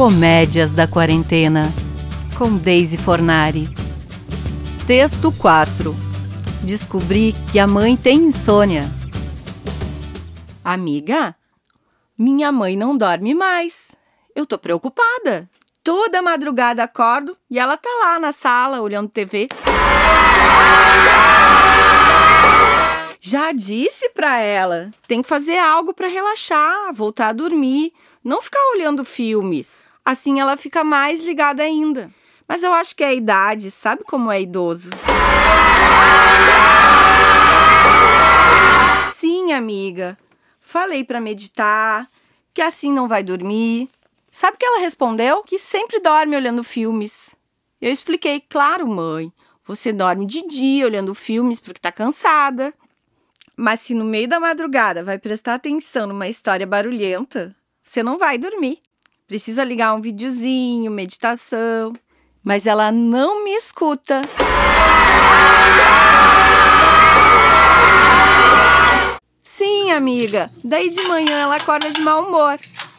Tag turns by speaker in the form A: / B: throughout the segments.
A: Comédias da Quarentena, com Daisy Fornari. Texto 4 Descobri que a mãe tem insônia. Amiga, minha mãe não dorme mais. Eu tô preocupada. Toda madrugada acordo e ela tá lá na sala olhando TV. Já disse pra ela, tem que fazer algo para relaxar, voltar a dormir, não ficar olhando filmes. Assim ela fica mais ligada ainda. Mas eu acho que é a idade, sabe como é idoso? Sim, amiga. Falei para meditar, que assim não vai dormir. Sabe que ela respondeu? Que sempre dorme olhando filmes. Eu expliquei, claro, mãe. Você dorme de dia olhando filmes porque tá cansada. Mas se no meio da madrugada vai prestar atenção numa história barulhenta, você não vai dormir. Precisa ligar um videozinho, meditação. Mas ela não me escuta. Sim, amiga. Daí de manhã ela acorda de mau humor,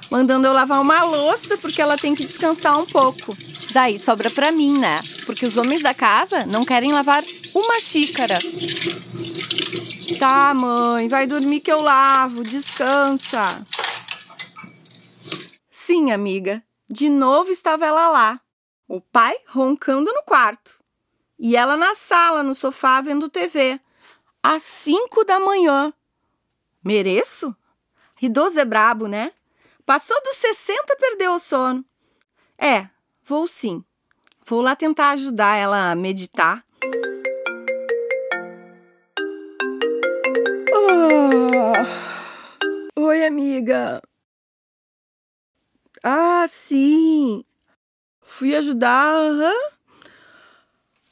A: mandando eu lavar uma louça porque ela tem que descansar um pouco. Daí sobra pra mim, né? Porque os homens da casa não querem lavar uma xícara. Tá, mãe, vai dormir que eu lavo, descansa. Sim, amiga, de novo estava ela lá, o pai roncando no quarto e ela na sala, no sofá, vendo TV, às cinco da manhã. Mereço? Idoso é brabo, né? Passou dos 60, perdeu o sono. É, vou sim. Vou lá tentar ajudar ela a meditar. Oh. Oi, amiga. Ah, sim. Fui ajudar. Uhum.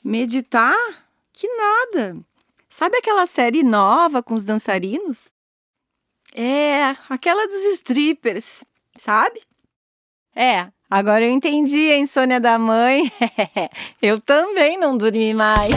A: Meditar? Que nada. Sabe aquela série nova com os dançarinos? É, aquela dos strippers, sabe? É, agora eu entendi a insônia da mãe. eu também não dormi mais.